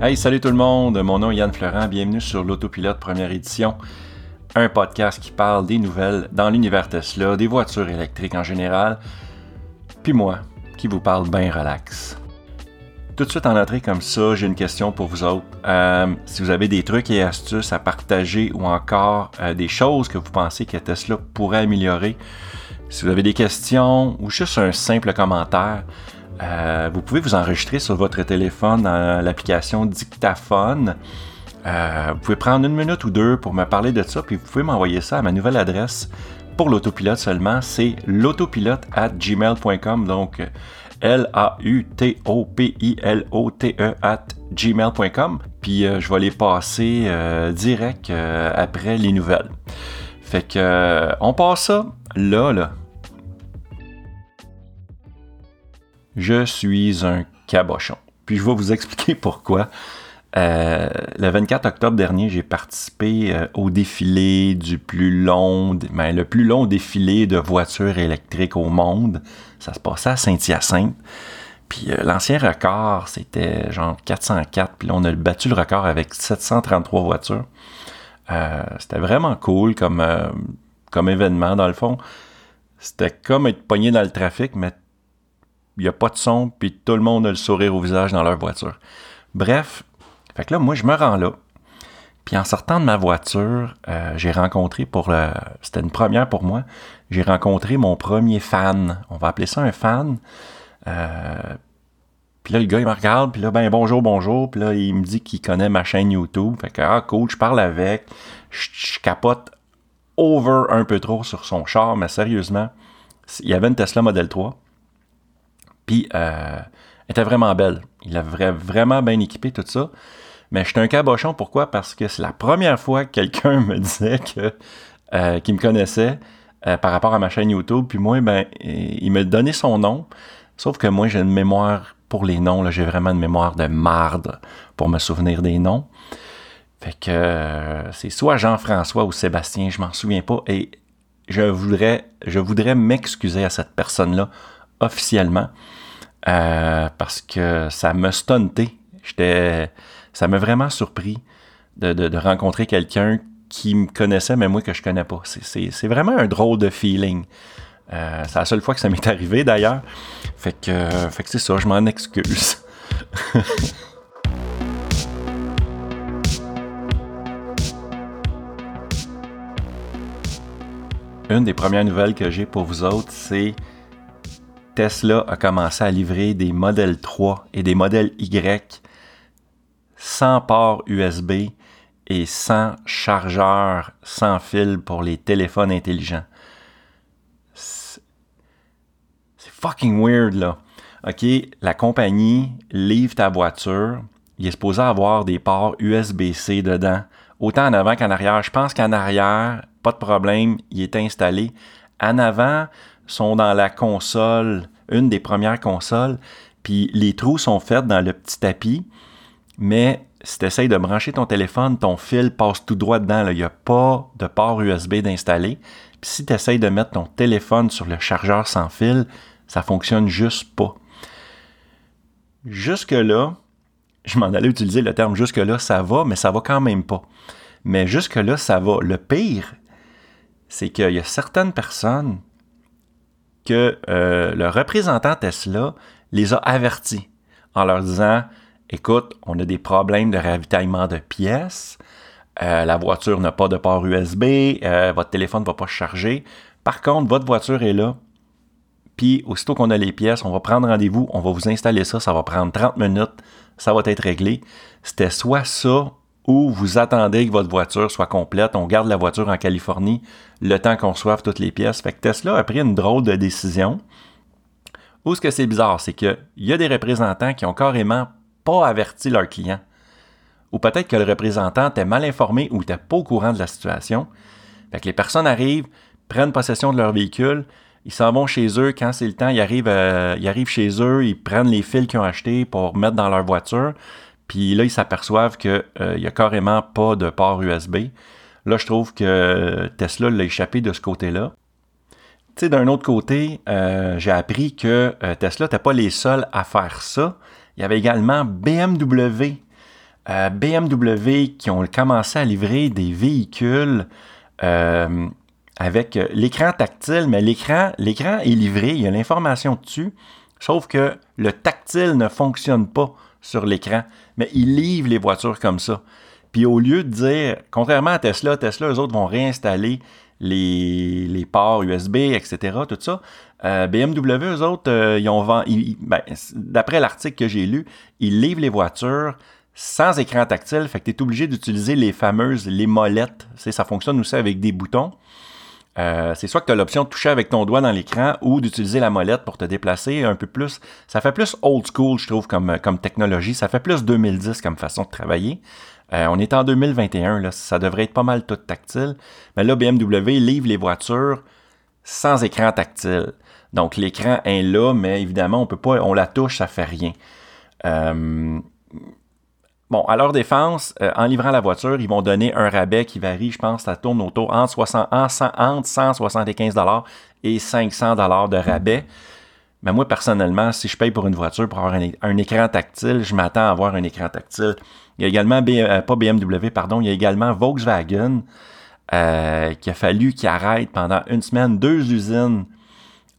Hey, salut tout le monde, mon nom est Yann Florent, bienvenue sur l'Autopilote première édition, un podcast qui parle des nouvelles dans l'univers Tesla, des voitures électriques en général, puis moi qui vous parle bien relax. Tout de suite en entrée comme ça, j'ai une question pour vous autres. Euh, si vous avez des trucs et astuces à partager ou encore euh, des choses que vous pensez que Tesla pourrait améliorer, si vous avez des questions ou juste un simple commentaire, euh, vous pouvez vous enregistrer sur votre téléphone dans l'application Dictaphone. Euh, vous pouvez prendre une minute ou deux pour me parler de ça, puis vous pouvez m'envoyer ça à ma nouvelle adresse pour l'autopilote seulement. C'est l'autopilote at gmail.com, donc L-A-U-T-O-P-I-L-O-T-E at gmail.com. Puis euh, je vais les passer direct après les nouvelles. Fait que on passe ça là, là. Je suis un cabochon. Puis je vais vous expliquer pourquoi. Euh, le 24 octobre dernier, j'ai participé euh, au défilé du plus long, ben, le plus long défilé de voitures électriques au monde. Ça se passait à Saint-Hyacinthe. Puis euh, l'ancien record, c'était genre 404. Puis là, on a battu le record avec 733 voitures. c'était vraiment cool comme, comme événement, dans le fond. C'était comme être pogné dans le trafic, mais il n'y a pas de son, puis tout le monde a le sourire au visage dans leur voiture. Bref, fait que là, moi, je me rends là. Puis en sortant de ma voiture, euh, j'ai rencontré pour le. C'était une première pour moi. J'ai rencontré mon premier fan. On va appeler ça un fan. Euh, puis là, le gars, il me regarde, puis là, ben bonjour, bonjour. Puis là, il me dit qu'il connaît ma chaîne YouTube. Fait que, ah, cool, je parle avec. Je, je capote over un peu trop sur son char, mais sérieusement, il y avait une Tesla Model 3. Puis, euh, elle était vraiment belle. Il avait vraiment bien équipé tout ça. Mais j'étais un cabochon. Pourquoi? Parce que c'est la première fois que quelqu'un me disait que, euh, qu'il me connaissait euh, par rapport à ma chaîne YouTube. Puis moi, ben, il me donnait son nom. Sauf que moi, j'ai une mémoire pour les noms. J'ai vraiment une mémoire de marde pour me souvenir des noms. Fait que c'est soit Jean-François ou Sébastien, je m'en souviens pas. Et je voudrais, je voudrais m'excuser à cette personne-là officiellement euh, parce que ça m'a stunté. J'étais, ça m'a vraiment surpris de, rencontrer quelqu'un qui me connaissait, mais moi que je connais pas. C'est, vraiment un drôle de feeling. Euh, c'est la seule fois que ça m'est arrivé d'ailleurs. Fait que, fait que c'est ça, je m'en excuse. Une des premières nouvelles que j'ai pour vous autres, c'est Tesla a commencé à livrer des modèles 3 et des modèles Y sans port USB et sans chargeur sans fil pour les téléphones intelligents. C'est fucking weird là. OK, la compagnie livre ta voiture, il est supposé avoir des ports USB-C dedans, autant en avant qu'en arrière. Je pense qu'en arrière, pas de problème, il est installé. En avant, sont dans la console, une des premières consoles, puis les trous sont faits dans le petit tapis, mais si tu essayes de brancher ton téléphone, ton fil passe tout droit dedans. Il n'y a pas de port USB d'installer. Puis si tu essayes de mettre ton téléphone sur le chargeur sans fil, ça fonctionne juste pas. Jusque-là, je m'en allais utiliser le terme jusque-là, ça va, mais ça va quand même pas. Mais jusque-là, ça va. Le pire, c'est qu'il y a certaines personnes que euh, le représentant Tesla les a avertis en leur disant écoute, on a des problèmes de ravitaillement de pièces, euh, la voiture n'a pas de port USB, euh, votre téléphone ne va pas charger. Par contre, votre voiture est là. Puis, aussitôt qu'on a les pièces, on va prendre rendez-vous, on va vous installer ça, ça va prendre 30 minutes, ça va être réglé. C'était soit ça ou vous attendez que votre voiture soit complète. On garde la voiture en Californie le temps qu'on reçoive toutes les pièces. Fait que Tesla a pris une drôle de décision. Où ce que c'est bizarre, c'est qu'il y a des représentants qui ont carrément pas averti leurs clients. Ou peut-être que le représentant était mal informé ou n'était pas au courant de la situation. Fait que les personnes arrivent, prennent possession de leur véhicule, ils s'en vont chez eux quand c'est le temps, ils arrivent, euh, ils arrivent chez eux, ils prennent les fils qu'ils ont achetés pour mettre dans leur voiture. Puis là, ils s'aperçoivent qu'il euh, n'y a carrément pas de port USB. Là, je trouve que Tesla l'a échappé de ce côté-là. Tu sais, d'un autre côté, euh, j'ai appris que euh, Tesla n'était pas les seuls à faire ça. Il y avait également BMW. BMW qui ont commencé à livrer des véhicules avec l'écran tactile, mais l'écran, l'écran est livré, il y a l'information dessus, sauf que le tactile ne fonctionne pas sur l'écran, mais ils livrent les voitures comme ça. Puis au lieu de dire, contrairement à Tesla, Tesla, eux autres vont réinstaller les, les ports USB, etc., tout ça. Euh, BMW, eux autres, euh, ils ont vendu, ben, d'après l'article que j'ai lu, ils livrent les voitures sans écran tactile, fait que tu es obligé d'utiliser les fameuses, les molettes. ça fonctionne aussi avec des boutons. Euh, c'est soit que tu as l'option de toucher avec ton doigt dans l'écran ou d'utiliser la molette pour te déplacer un peu plus. Ça fait plus old school, je trouve, comme, comme technologie. Ça fait plus 2010 comme façon de travailler. Euh, on est en 2021, là, ça devrait être pas mal tout tactile. Mais là, BMW livre les voitures sans écran tactile. Donc l'écran est là, mais évidemment, on peut pas, on la touche, ça fait rien. Euh, bon, à leur défense, euh, en livrant la voiture, ils vont donner un rabais qui varie, je pense, ça tourne autour entre, 60, entre 175 et 500 de rabais. Mais moi, personnellement, si je paye pour une voiture pour avoir un, écran tactile, je m'attends à avoir un écran tactile. Il y a également, euh, pas BMW, pardon, il y a également Volkswagen euh, qui a fallu qu'il arrête pendant une semaine deux usines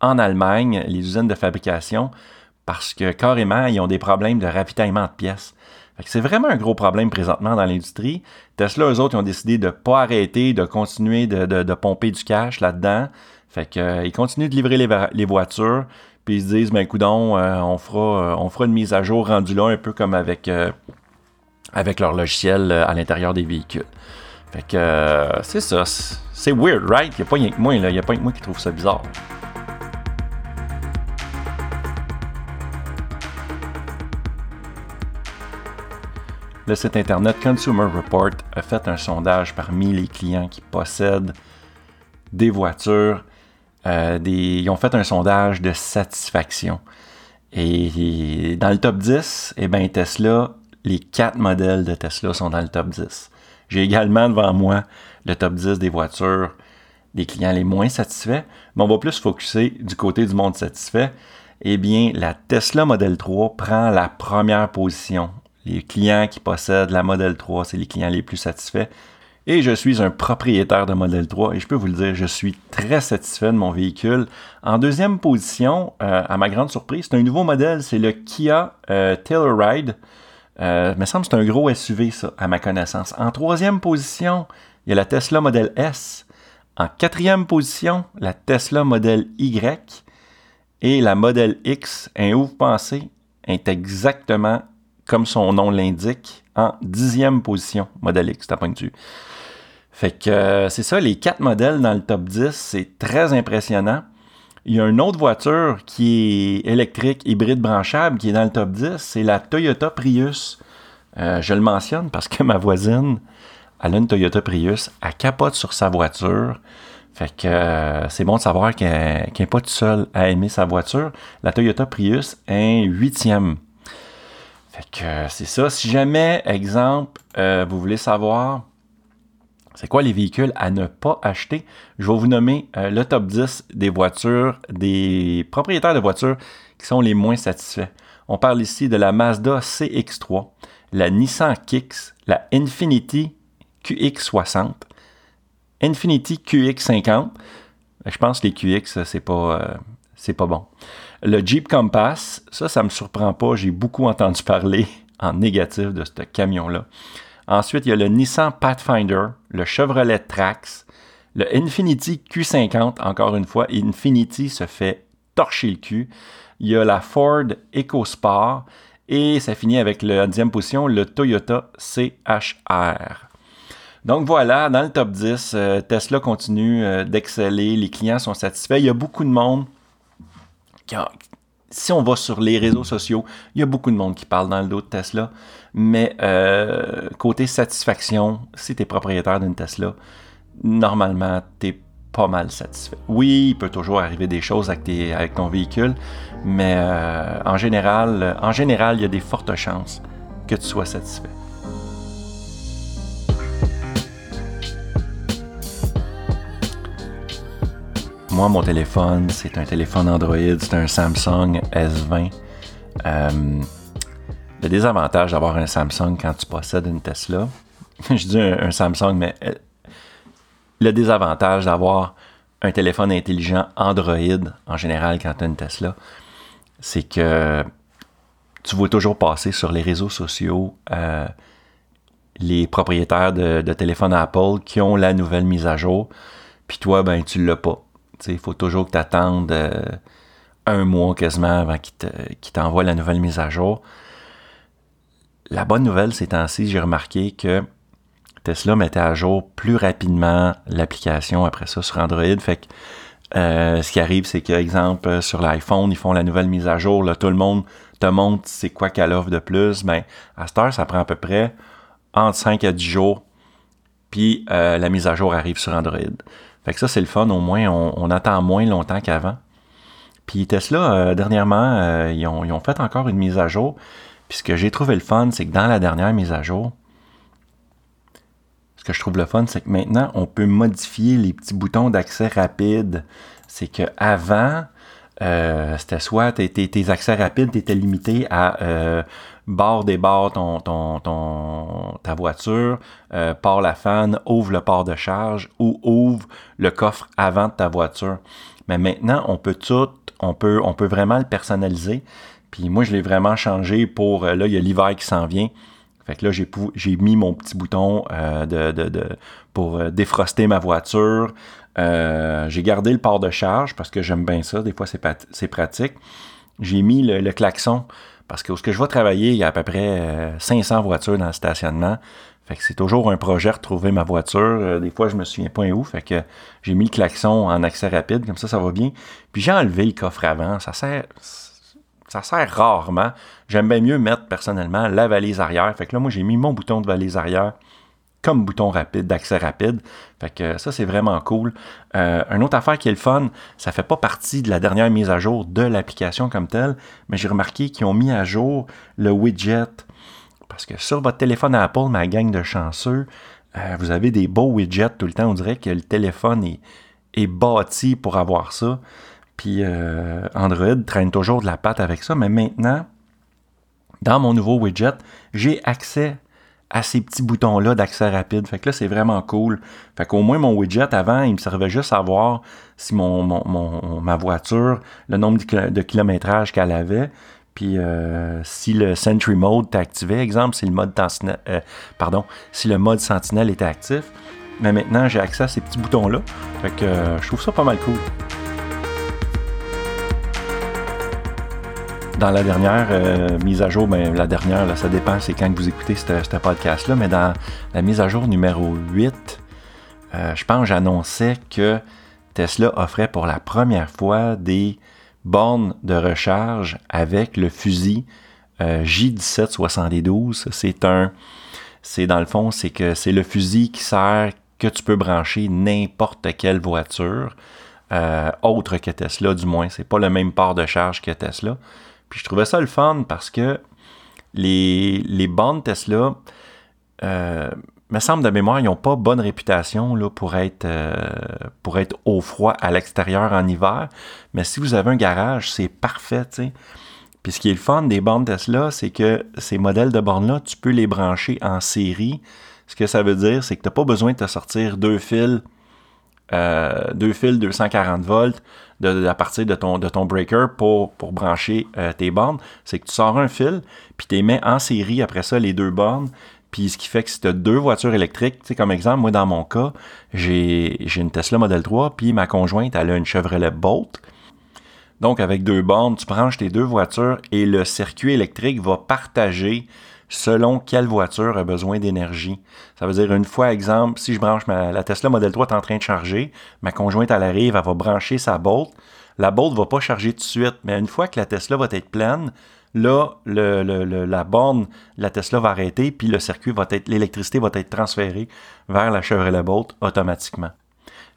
en Allemagne, les usines de fabrication, parce que carrément, ils ont des problèmes de ravitaillement de pièces. C'est vraiment un gros problème présentement dans l'industrie. Tesla, eux autres, ils ont décidé de ne pas arrêter, de continuer de, pomper du cash là-dedans. Fait qu'ils euh, continuent de livrer les, voitures, puis ils se disent, ben coudon, on, fera, on fera une mise à jour rendue là, un peu comme avec avec leur logiciel euh, à l'intérieur des véhicules. Fait que euh, c'est ça. C'est weird, right? Il n'y a pas que moi. Il n'y a pas que moi qui trouve ça bizarre. Le site internet Consumer Report a fait un sondage parmi les clients qui possèdent des voitures. Euh, ils ont fait un sondage de satisfaction. Et dans le top 10, eh ben, Tesla les quatre modèles de Tesla sont dans le top 10. J'ai également devant moi le top 10 des voitures des clients les moins satisfaits, mais on va plus focuser du côté du monde satisfait. Eh bien, la Tesla Model 3 prend la première position. Les clients qui possèdent la Model 3, c'est les clients les plus satisfaits. Et je suis un propriétaire de Model 3 et je peux vous le dire, je suis très satisfait de mon véhicule. En deuxième position, euh, à ma grande surprise, c'est un nouveau modèle, c'est le Kia euh, Telluride. Euh, me semble que c'est un gros SUV, ça, à ma connaissance. En troisième position, il y a la Tesla Model S. En quatrième position, la Tesla Model Y. Et la Model X, un où vous pensez, est exactement comme son nom l'indique, en dixième position, Model X, de Fait que euh, c'est ça, les quatre modèles dans le top 10, c'est très impressionnant. Il y a une autre voiture qui est électrique, hybride branchable, qui est dans le top 10, c'est la Toyota Prius. Euh, je le mentionne parce que ma voisine, elle a une Toyota Prius, elle capote sur sa voiture. Fait que euh, c'est bon de savoir qu'elle n'est pas toute seule à aimer sa voiture. La Toyota Prius est huitième. Euh, c'est ça. Si jamais, exemple, vous voulez savoir c'est quoi les véhicules à ne pas acheter? Je vais vous nommer euh, le top 10 des voitures, des propriétaires de voitures qui sont les moins satisfaits. On parle ici de la Mazda CX3, la Nissan Kicks, la Infiniti QX60, Infiniti QX50. Je pense que les QX, c'est pas, euh, c'est pas bon. Le Jeep Compass, ça, ça me surprend pas. J'ai beaucoup entendu parler en négatif de ce camion-là. Ensuite, il y a le Nissan Pathfinder, le Chevrolet Trax, le Infiniti Q50, encore une fois, Infiniti se fait torcher le cul. Il y a la Ford EcoSport et ça finit avec la deuxième position, le Toyota CHR. Donc voilà, dans le top 10, euh, Tesla continue euh, d'exceller, les clients sont satisfaits. Il y a beaucoup de monde si on va sur les réseaux sociaux, il y a beaucoup de monde qui parle dans le dos de Tesla. Mais euh, côté satisfaction, si tu es propriétaire d'une Tesla, normalement, tu es pas mal satisfait. Oui, il peut toujours arriver des choses avec, ton véhicule, mais euh, en général, il y a des fortes chances que tu sois satisfait. Moi, mon téléphone, c'est un téléphone Android, c'est un Samsung S20. Euh, le désavantage d'avoir un Samsung quand tu possèdes une Tesla, je dis un, Samsung, mais euh, le désavantage d'avoir un téléphone intelligent Android en général quand tu as une Tesla, c'est que tu vois toujours passer sur les réseaux sociaux euh, les propriétaires de, de téléphones Apple qui ont la nouvelle mise à jour, puis toi, ben tu l'as pas. Il faut toujours que tu attendes euh, un mois quasiment avant qu'ils t'envoient la nouvelle mise à jour. La bonne nouvelle ces temps-ci, j'ai remarqué que Tesla mettait à jour plus rapidement l'application après ça sur Android. Fait que euh, ce qui arrive, c'est que, exemple, sur l'iPhone, ils font la nouvelle mise à jour. Là, tout le monde te montre c'est quoi qu'elle offre de plus. Ben, à cette heure, ça prend à peu près entre 5 à 10 jours. Puis euh, la mise à jour arrive sur Android. Fait que ça, c'est le fun. Au moins, on, attend moins longtemps qu'avant. Puis Tesla, euh, dernièrement, ils, ont, ils, fait encore une mise à jour. Puis ce que j'ai trouvé le fun, c'est que dans la dernière mise à jour, ce que je trouve le fun, c'est que maintenant, on peut modifier les petits boutons d'accès rapide. C'est que avant, euh, c'était soit tes, accès rapides étaient limités à euh, barre des barres ton, ton, ta voiture, euh, la fan, ouvre le port de charge ou ouvre le coffre avant de ta voiture. Mais maintenant, on peut tout, on peut, on peut vraiment le personnaliser. Puis moi, je l'ai vraiment changé pour, là, il y a l'hiver qui s'en vient. Fait que là, j'ai, mis mon petit bouton euh, de, pour euh, défroster ma voiture. Euh, j'ai gardé le port de charge parce que j'aime bien ça. Des fois, c'est, pratique. J'ai mis le, klaxon parce que où ce que je vais travailler, il y a à peu près 500 voitures dans le stationnement. Fait que c'est toujours un projet retrouver ma voiture. des fois, je me souviens pas où. Fait que j'ai mis le klaxon en accès rapide, comme ça, ça va bien. Puis j'ai enlevé le coffre avant. Ça sert ça sert rarement. J'aime bien mieux mettre personnellement la valise arrière. Fait que là, moi, j'ai mis mon bouton de valise arrière comme bouton rapide, d'accès rapide. Fait que ça, c'est vraiment cool. Euh, une autre affaire qui est le fun, ça fait pas partie de la dernière mise à jour de l'application comme telle, mais j'ai remarqué qu'ils ont mis à jour le widget. Parce que sur votre téléphone Apple, ma gang de chanceux, euh, vous avez des beaux widgets tout le temps. On dirait que le téléphone est, est bâti pour avoir ça. Puis euh, Android traîne toujours de la patte avec ça, mais maintenant, dans mon nouveau widget, j'ai accès à ces petits boutons-là d'accès rapide. Fait que là, c'est vraiment cool. Fait qu'au moins, mon widget, avant, il me servait juste à voir si mon, ma voiture, le nombre de kilométrage qu'elle avait, puis euh, si le Sentry Mode était activé, exemple, si le mode euh, pardon, si le mode Sentinelle était actif. Mais maintenant, j'ai accès à ces petits boutons-là. Fait que je trouve ça pas mal cool. Dans la dernière euh, mise à jour, ben, la dernière, ça dépend, c'est quand vous écoutez ce podcast-là, mais dans la mise à jour numéro 8, euh, je pense j'annonçais que Tesla offrait pour la première fois des bornes de recharge avec le fusil euh, J1772. C'est un, c'est dans le fond, c'est que c'est le fusil qui sert que tu peux brancher n'importe quelle voiture. autre que Tesla, du moins. C'est pas le même port de charge que Tesla. Puis je trouvais ça le fun parce que les, les bandes Tesla, euh, me semble de mémoire, ils n'ont pas bonne réputation là, pour, être, euh, pour être au froid à l'extérieur en hiver. Mais si vous avez un garage, c'est parfait. Puis ce qui est le fun des bandes Tesla, c'est que ces modèles de bornes-là, tu peux les brancher en série. Ce que ça veut dire, c'est que tu n'as pas besoin de te sortir deux fils, euh, deux fils 240 volts à partir de ton, de ton breaker pour, pour brancher euh, tes bornes, c'est que tu sors un fil, puis tu les mets en série après ça, les deux bornes. Puis ce qui fait que si tu as deux voitures électriques, tu sais, comme exemple, moi dans mon cas, j'ai une Tesla Model 3, puis ma conjointe, elle a une Chevrolet Bolt. Donc avec deux bornes, tu branches tes deux voitures et le circuit électrique va partager selon quelle voiture a besoin d'énergie. Ça veut dire, une fois, exemple, si je branche ma, la Tesla Model 3 est en train de charger, ma conjointe, elle arrive, elle va brancher sa Bolt. La Bolt va pas charger tout de suite, mais une fois que la Tesla va être pleine, là, la borne, la Tesla va arrêter, puis le circuit va être, l'électricité va être transférée vers la Chevrolet Bolt automatiquement.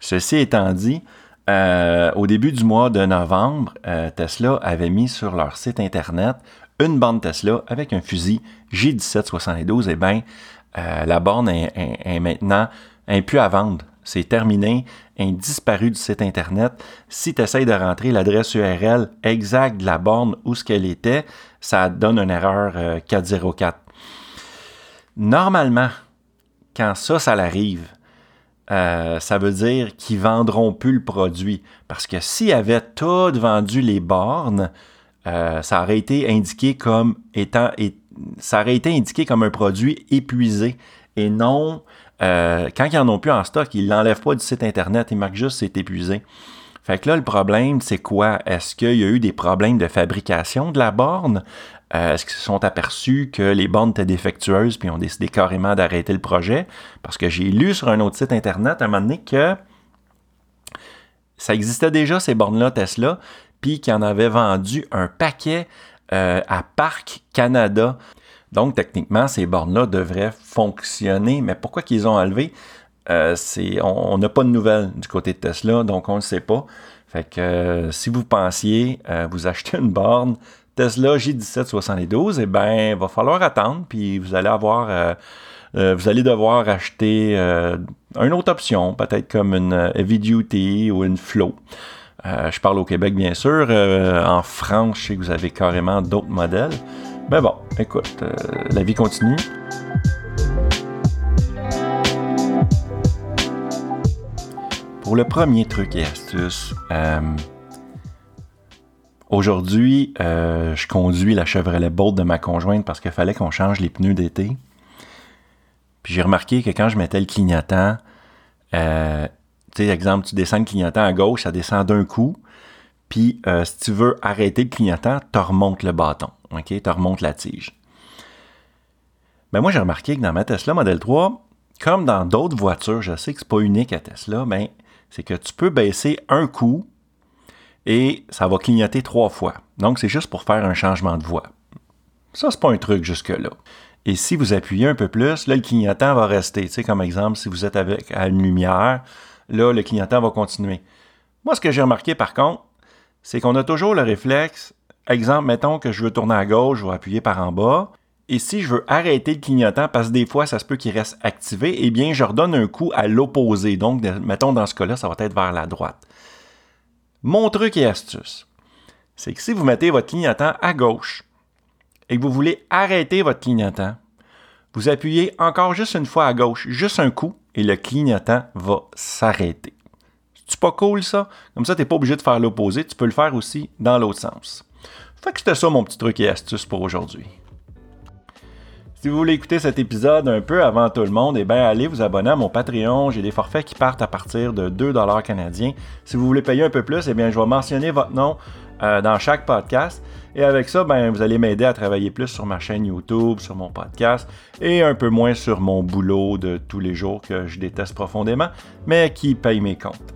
Ceci étant dit, euh, au début du mois de novembre, euh, Tesla avait mis sur leur site internet une borne Tesla avec un fusil J1772, eh bien, euh, la borne est, maintenant plus à vendre. c'est terminé, est disparu du site Internet. Si tu essayes de rentrer l'adresse URL exacte de la borne où ce qu'elle était, ça donne une erreur 404. Euh, Normalement, quand ça, ça l'arrive, euh, ça veut dire qu'ils vendront plus le produit. Parce que s'ils avaient tout vendu les bornes, euh, ça aurait été indiqué comme étant, ça aurait été indiqué comme un produit épuisé et non euh, quand ils n'en ont plus en stock, ils l'enlèvent pas du site Internet, ils marquent juste c'est épuisé. Fait que là, le problème, c'est quoi? Est-ce qu'il y a eu des problèmes de fabrication de la borne? Euh, est-ce qu'ils se sont aperçus que les bornes étaient défectueuses puis ont décidé carrément d'arrêter le projet? Parce que j'ai lu sur un autre site Internet à un moment donné que ça existait déjà, ces bornes-là, Tesla, puis qu'ils en avaient vendu un paquet euh, à Parc Canada. Donc, techniquement, ces bornes-là devraient fonctionner, mais pourquoi qu'ils ont enlevé? Euh, on n'a pas de nouvelles du côté de Tesla, donc on ne sait pas. Fait que euh, si vous pensiez vous acheter une borne Tesla J1772, eh bien, il va falloir attendre, puis vous allez avoir vous allez devoir acheter une autre option, peut-être comme une Heavy Duty ou une Flow. Je parle au Québec, bien sûr. en France, je sais que vous avez carrément d'autres modèles. Mais bon, écoute, euh, la vie continue. Pour le premier truc et astuce, euh, aujourd'hui, euh, je conduis la Chevrolet Bolt de ma conjointe parce qu'il fallait qu'on change les pneus d'été. Puis j'ai remarqué que quand je mettais le clignotant, tu sais, exemple, tu descends le clignotant à gauche, ça descend d'un coup. Puis, euh, si tu veux arrêter le clignotant, tu remontes le bâton. OK? Tu remontes la tige. Mais ben, moi, j'ai remarqué que dans ma Tesla Model 3, comme dans d'autres voitures, je sais que ce n'est pas unique à Tesla, mais c'est que tu peux baisser un coup et ça va clignoter trois fois. Donc, c'est juste pour faire un changement de voie. Ça, c'est pas un truc jusque-là. Et si vous appuyez un peu plus, là, le clignotant va rester. Tu sais, comme exemple, si vous êtes avec à une lumière, là, le clignotant va continuer. Moi, ce que j'ai remarqué, par contre, c'est qu'on a toujours le réflexe, exemple, mettons que je veux tourner à gauche, je vais appuyer par en bas. Et si je veux arrêter le clignotant, parce que des fois, ça se peut qu'il reste activé, eh bien, je redonne un coup à l'opposé. Donc, mettons, dans ce cas-là, ça va être vers la droite. Mon truc et astuce, c'est que si vous mettez votre clignotant à gauche et que vous voulez arrêter votre clignotant, vous appuyez encore juste une fois à gauche, juste un coup, et le clignotant va s'arrêter. C'est pas cool ça? Comme ça, tu n'es pas obligé de faire l'opposé, tu peux le faire aussi dans l'autre sens. Fait que c'était ça mon petit truc et astuce pour aujourd'hui. Si vous voulez écouter cet épisode un peu avant tout le monde, eh bien, allez vous abonner à mon Patreon. J'ai des forfaits qui partent à partir de 2$ canadiens. Si vous voulez payer un peu plus, eh bien, je vais mentionner votre nom euh, dans chaque podcast. Et avec ça, ben, vous allez m'aider à travailler plus sur ma chaîne YouTube, sur mon podcast et un peu moins sur mon boulot de tous les jours que je déteste profondément, mais qui paye mes comptes.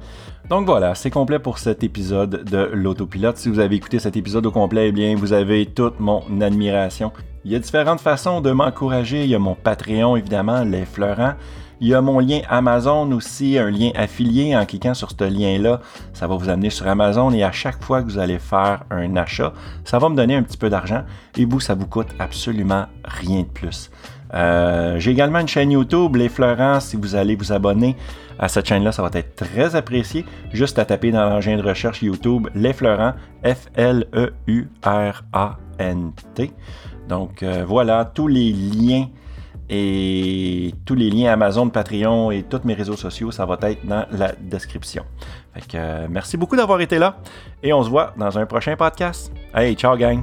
Donc voilà, c'est complet pour cet épisode de l'autopilote. Si vous avez écouté cet épisode au complet, eh bien, vous avez toute mon admiration. Il y a différentes façons de m'encourager. Il y a mon Patreon, évidemment, les fleurants. Il y a mon lien Amazon aussi, un lien affilié. En cliquant sur ce lien-là, ça va vous amener sur Amazon et à chaque fois que vous allez faire un achat, ça va me donner un petit peu d'argent et vous, ça vous coûte absolument rien de plus. Euh, j'ai également une chaîne YouTube, Les Fleurants, si vous allez vous abonner à cette chaîne-là, ça va être très apprécié. Juste à taper dans l'engin de recherche YouTube Les Fleurants, F-L-E-U-R-A-N-T. Donc euh, voilà, tous les liens et tous les liens Amazon, Patreon et tous mes réseaux sociaux, ça va être dans la description. Euh, merci beaucoup d'avoir été là et on se voit dans un prochain podcast. Hey, ciao gang!